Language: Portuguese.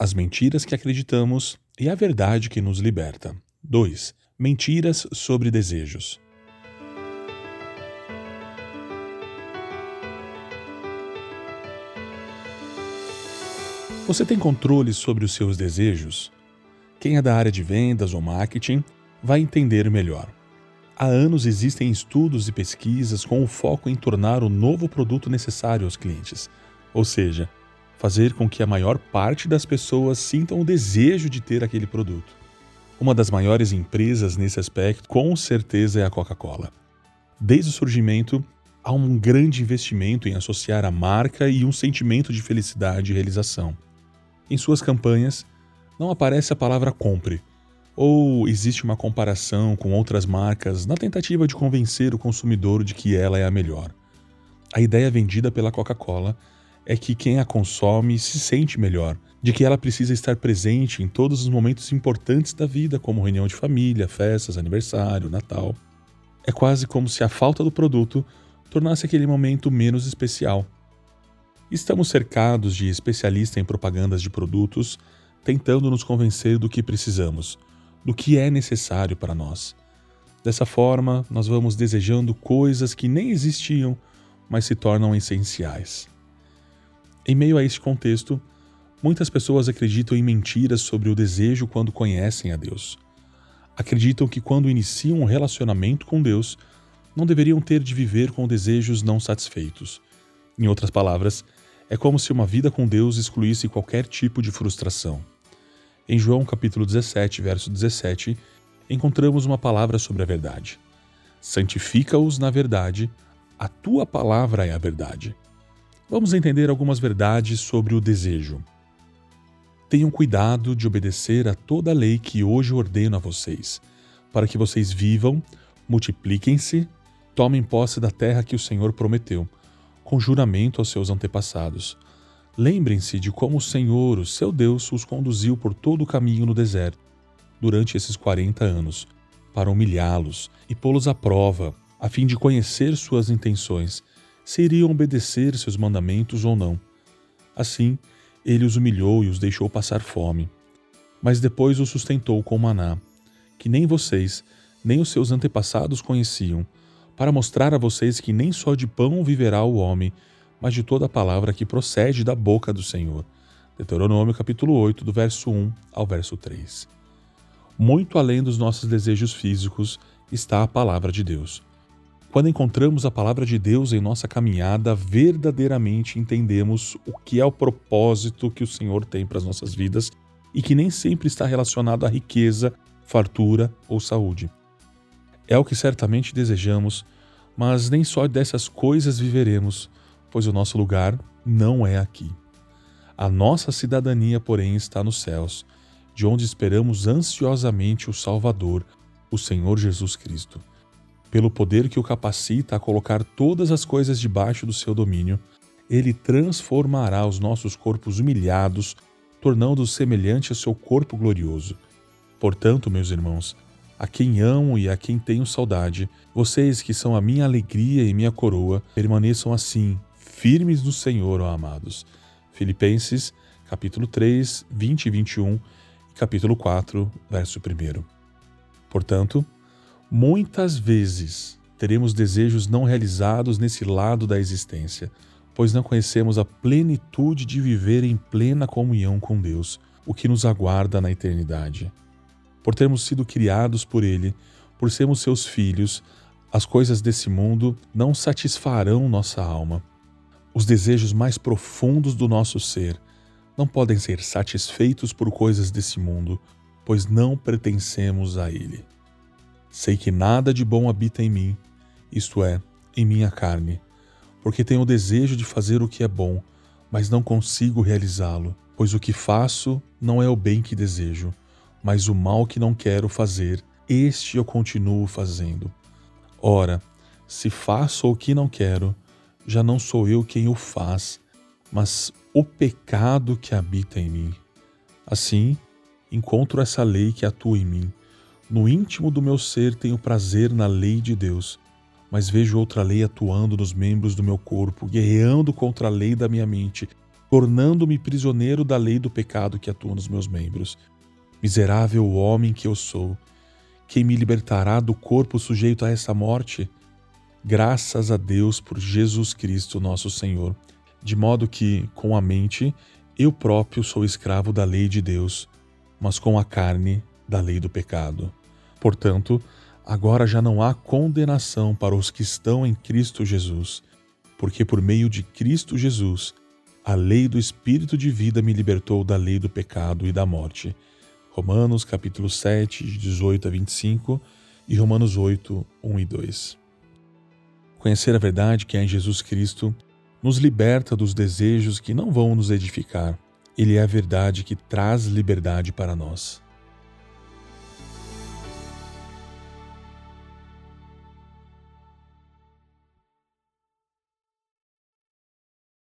as mentiras que acreditamos e a verdade que nos liberta. 2. Mentiras sobre desejos. Você tem controle sobre os seus desejos? Quem é da área de vendas ou marketing vai entender melhor. Há anos existem estudos e pesquisas com o foco em tornar o novo produto necessário aos clientes, ou seja, fazer com que a maior parte das pessoas sintam o desejo de ter aquele produto. Uma das maiores empresas nesse aspecto, com certeza, é a Coca-Cola. Desde o surgimento, há um grande investimento em associar a marca e um sentimento de felicidade e realização. Em suas campanhas, não aparece a palavra compre, ou existe uma comparação com outras marcas na tentativa de convencer o consumidor de que ela é a melhor. A ideia vendida pela Coca-Cola é que quem a consome se sente melhor, de que ela precisa estar presente em todos os momentos importantes da vida, como reunião de família, festas, aniversário, Natal. É quase como se a falta do produto tornasse aquele momento menos especial. Estamos cercados de especialistas em propagandas de produtos tentando nos convencer do que precisamos, do que é necessário para nós. Dessa forma, nós vamos desejando coisas que nem existiam, mas se tornam essenciais. Em meio a este contexto, muitas pessoas acreditam em mentiras sobre o desejo quando conhecem a Deus. Acreditam que quando iniciam um relacionamento com Deus, não deveriam ter de viver com desejos não satisfeitos. Em outras palavras, é como se uma vida com Deus excluísse qualquer tipo de frustração. Em João capítulo 17, verso 17, encontramos uma palavra sobre a verdade. Santifica-os na verdade, a tua palavra é a verdade. Vamos entender algumas verdades sobre o desejo. Tenham cuidado de obedecer a toda a lei que hoje ordeno a vocês, para que vocês vivam, multipliquem-se, tomem posse da terra que o Senhor prometeu, com juramento aos seus antepassados Lembrem-se de como o Senhor, o seu Deus, os conduziu por todo o caminho no deserto, durante esses 40 anos, para humilhá-los e pô-los à prova, a fim de conhecer suas intenções, se iriam obedecer seus mandamentos ou não. Assim, ele os humilhou e os deixou passar fome. Mas depois os sustentou com maná, que nem vocês, nem os seus antepassados conheciam, para mostrar a vocês que nem só de pão viverá o homem, mas de toda a palavra que procede da boca do Senhor. Deuteronômio capítulo 8, do verso 1 ao verso 3. Muito além dos nossos desejos físicos está a palavra de Deus. Quando encontramos a palavra de Deus em nossa caminhada, verdadeiramente entendemos o que é o propósito que o Senhor tem para as nossas vidas e que nem sempre está relacionado à riqueza, fartura ou saúde. É o que certamente desejamos, mas nem só dessas coisas viveremos, pois o nosso lugar não é aqui. A nossa cidadania, porém, está nos céus, de onde esperamos ansiosamente o Salvador, o Senhor Jesus Cristo. Pelo poder que o capacita a colocar todas as coisas debaixo do seu domínio, ele transformará os nossos corpos humilhados, tornando-os semelhante ao seu corpo glorioso. Portanto, meus irmãos, a quem amo e a quem tenho saudade, vocês que são a minha alegria e minha coroa, permaneçam assim, firmes no Senhor, ó amados. Filipenses, capítulo 3, 20 e 21 e capítulo 4, verso 1. Portanto, muitas vezes teremos desejos não realizados nesse lado da existência, pois não conhecemos a plenitude de viver em plena comunhão com Deus, o que nos aguarda na eternidade. Por termos sido criados por Ele, por sermos seus filhos, as coisas desse mundo não satisfarão nossa alma. Os desejos mais profundos do nosso ser não podem ser satisfeitos por coisas desse mundo, pois não pertencemos a ele. Sei que nada de bom habita em mim, isto é, em minha carne, porque tenho o desejo de fazer o que é bom, mas não consigo realizá-lo, pois o que faço não é o bem que desejo, mas o mal que não quero fazer, este eu continuo fazendo. Ora, se faço o que não quero, já não sou eu quem o faz, mas o pecado que habita em mim. Assim, encontro essa lei que atua em mim. No íntimo do meu ser tenho prazer na lei de Deus, mas vejo outra lei atuando nos membros do meu corpo, guerreando contra a lei da minha mente, tornando-me prisioneiro da lei do pecado que atua nos meus membros. Miserável homem que eu sou, quem me libertará do corpo sujeito a essa morte? Graças a Deus por Jesus Cristo, nosso Senhor, de modo que, com a mente, eu próprio sou escravo da lei de Deus, mas com a carne, da lei do pecado. Portanto, agora já não há condenação para os que estão em Cristo Jesus, porque por meio de Cristo Jesus, a lei do Espírito de vida me libertou da lei do pecado e da morte. Romanos capítulo 7, de 18 a 25 e Romanos 8, 1 e 2. Conhecer a verdade que há em Jesus Cristo nos liberta dos desejos que não vão nos edificar. Ele é a verdade que traz liberdade para nós.